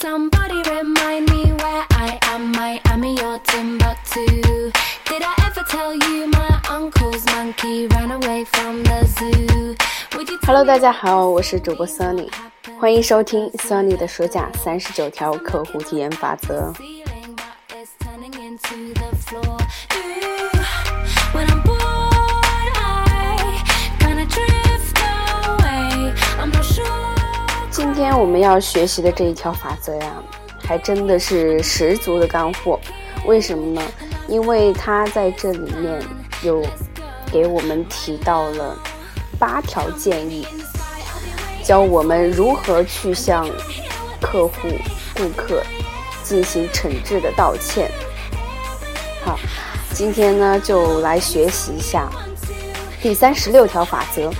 Somebody remind me where I am. Miami or Timbuktu. Did I ever tell you my uncle's monkey ran away from the zoo? Hello，大家好，我是主播 Sunny，欢迎收听 Sunny 的暑假三十九条客户体验法则。今天我们要学习的这一条法则呀，还真的是十足的干货。为什么呢？因为它在这里面有给我们提到了八条建议，教我们如何去向客户、顾客进行诚挚的道歉。好，今天呢就来学习一下第三十六条法则：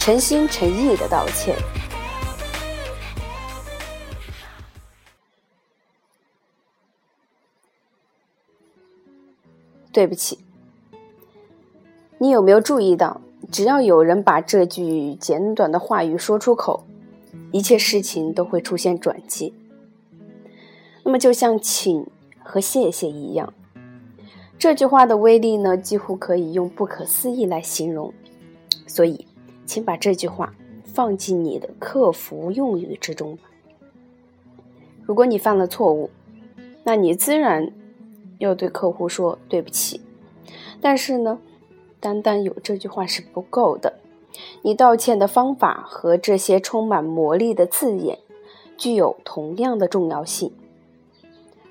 诚心诚意的道歉。对不起，你有没有注意到，只要有人把这句简短的话语说出口，一切事情都会出现转机。那么，就像“请”和“谢谢”一样，这句话的威力呢，几乎可以用不可思议来形容。所以，请把这句话放进你的客服用语之中吧。如果你犯了错误，那你自然要对客户说对不起。但是呢，单单有这句话是不够的，你道歉的方法和这些充满魔力的字眼具有同样的重要性。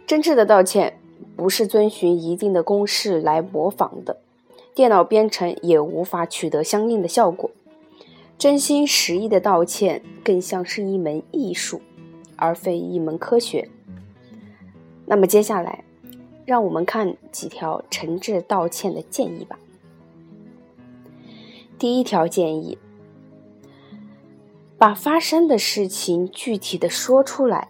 真挚的道歉不是遵循一定的公式来模仿的，电脑编程也无法取得相应的效果。真心实意的道歉更像是一门艺术，而非一门科学。那么接下来，让我们看几条诚挚道歉的建议吧。第一条建议：把发生的事情具体的说出来，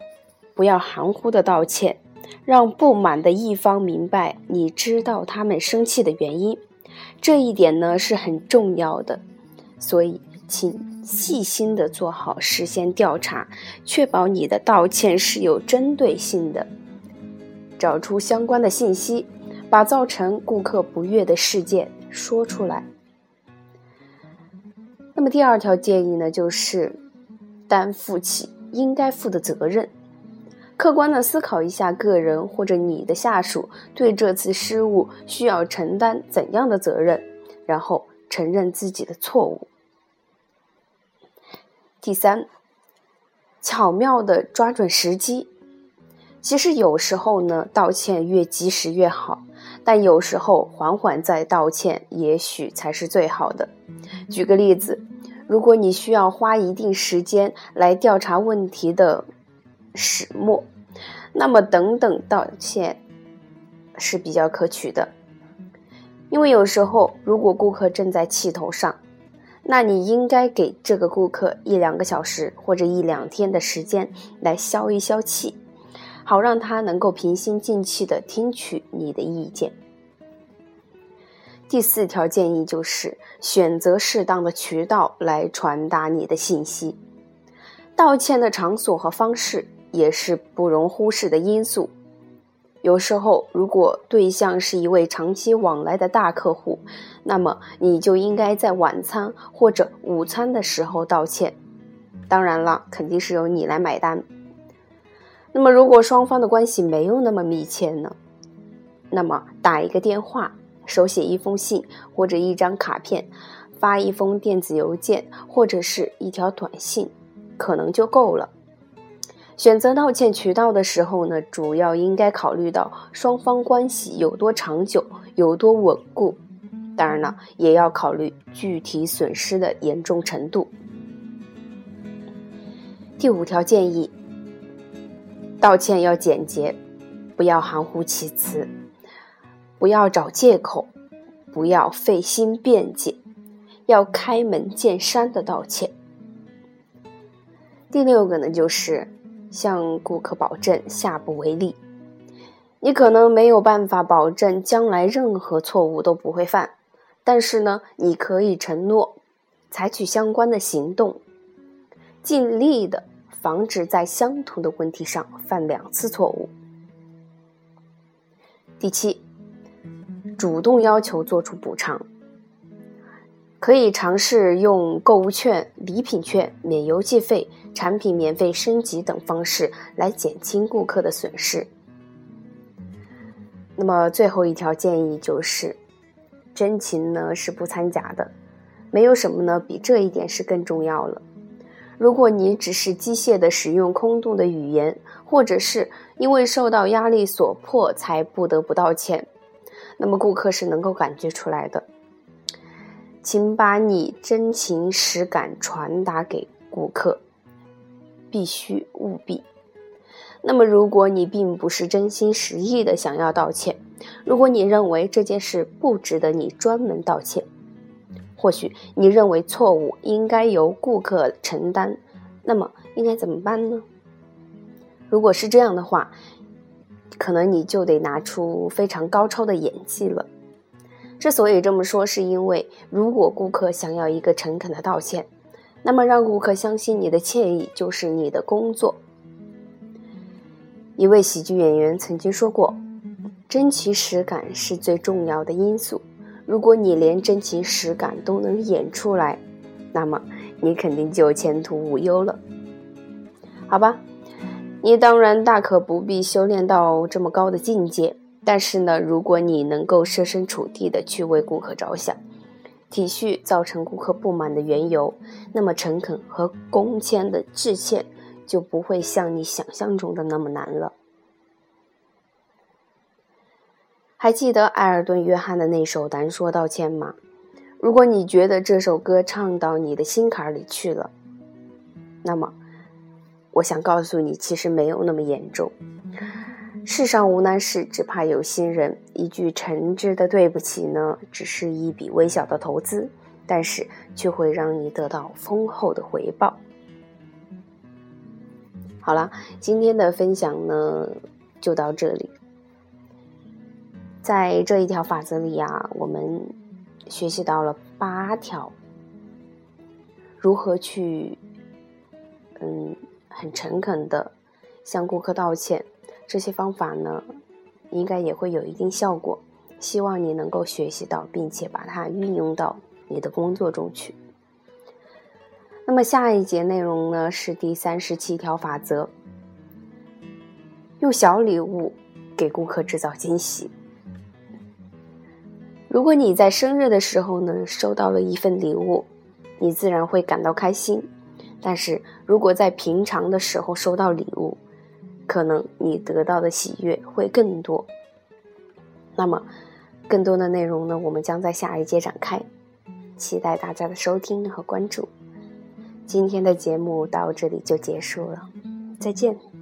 不要含糊的道歉，让不满的一方明白你知道他们生气的原因。这一点呢是很重要的，所以请细心的做好事先调查，确保你的道歉是有针对性的。找出相关的信息，把造成顾客不悦的事件说出来。那么第二条建议呢，就是担负起应该负的责任，客观的思考一下个人或者你的下属对这次失误需要承担怎样的责任，然后承认自己的错误。第三，巧妙的抓准时机。其实有时候呢，道歉越及时越好，但有时候缓缓再道歉，也许才是最好的。举个例子，如果你需要花一定时间来调查问题的始末，那么等等道歉是比较可取的。因为有时候，如果顾客正在气头上，那你应该给这个顾客一两个小时或者一两天的时间来消一消气。好让他能够平心静气地听取你的意见。第四条建议就是选择适当的渠道来传达你的信息。道歉的场所和方式也是不容忽视的因素。有时候，如果对象是一位长期往来的大客户，那么你就应该在晚餐或者午餐的时候道歉。当然了，肯定是由你来买单。那么，如果双方的关系没有那么密切呢？那么打一个电话、手写一封信或者一张卡片、发一封电子邮件或者是一条短信，可能就够了。选择道歉渠道的时候呢，主要应该考虑到双方关系有多长久、有多稳固，当然了，也要考虑具体损失的严重程度。第五条建议。道歉要简洁，不要含糊其辞，不要找借口，不要费心辩解，要开门见山的道歉。第六个呢，就是向顾客保证下不为例。你可能没有办法保证将来任何错误都不会犯，但是呢，你可以承诺采取相关的行动，尽力的防止在相同的问题上犯两次错误。第七，主动要求做出补偿，可以尝试用购物券、礼品券、免邮寄费、产品免费升级等方式来减轻顾客的损失。那么最后一条建议就是，真情呢是不掺假的，没有什么呢比这一点是更重要了。如果你只是机械的使用空洞的语言，或者是因为受到压力所迫才不得不道歉，那么顾客是能够感觉出来的。请把你真情实感传达给顾客，必须务必。那么，如果你并不是真心实意的想要道歉，如果你认为这件事不值得你专门道歉，或许你认为错误应该由顾客承担，那么应该怎么办呢？如果是这样的话，可能你就得拿出非常高超的演技了。之所以这么说，是因为如果顾客想要一个诚恳的道歉，那么让顾客相信你的歉意就是你的工作。一位喜剧演员曾经说过：“真情实感是最重要的因素。如果你连真情实感都能演出来，那么你肯定就前途无忧了。”好吧，你当然大可不必修炼到这么高的境界。但是呢，如果你能够设身处地的去为顾客着想，体恤造成顾客不满的缘由，那么诚恳和恭谦的致歉就不会像你想象中的那么难了。还记得埃尔顿·约翰的那首《难说道歉》吗？如果你觉得这首歌唱到你的心坎里去了，那么，我想告诉你，其实没有那么严重。世上无难事，只怕有心人。一句诚挚的对不起呢，只是一笔微小的投资，但是却会让你得到丰厚的回报。好了，今天的分享呢就到这里。在这一条法则里啊，我们学习到了八条，如何去嗯很诚恳的向顾客道歉。这些方法呢，应该也会有一定效果。希望你能够学习到，并且把它运用到你的工作中去。那么下一节内容呢，是第三十七条法则：用小礼物给顾客制造惊喜。如果你在生日的时候呢，收到了一份礼物，你自然会感到开心。但是如果在平常的时候收到礼物，可能你得到的喜悦会更多。那么，更多的内容呢？我们将在下一节展开，期待大家的收听和关注。今天的节目到这里就结束了，再见。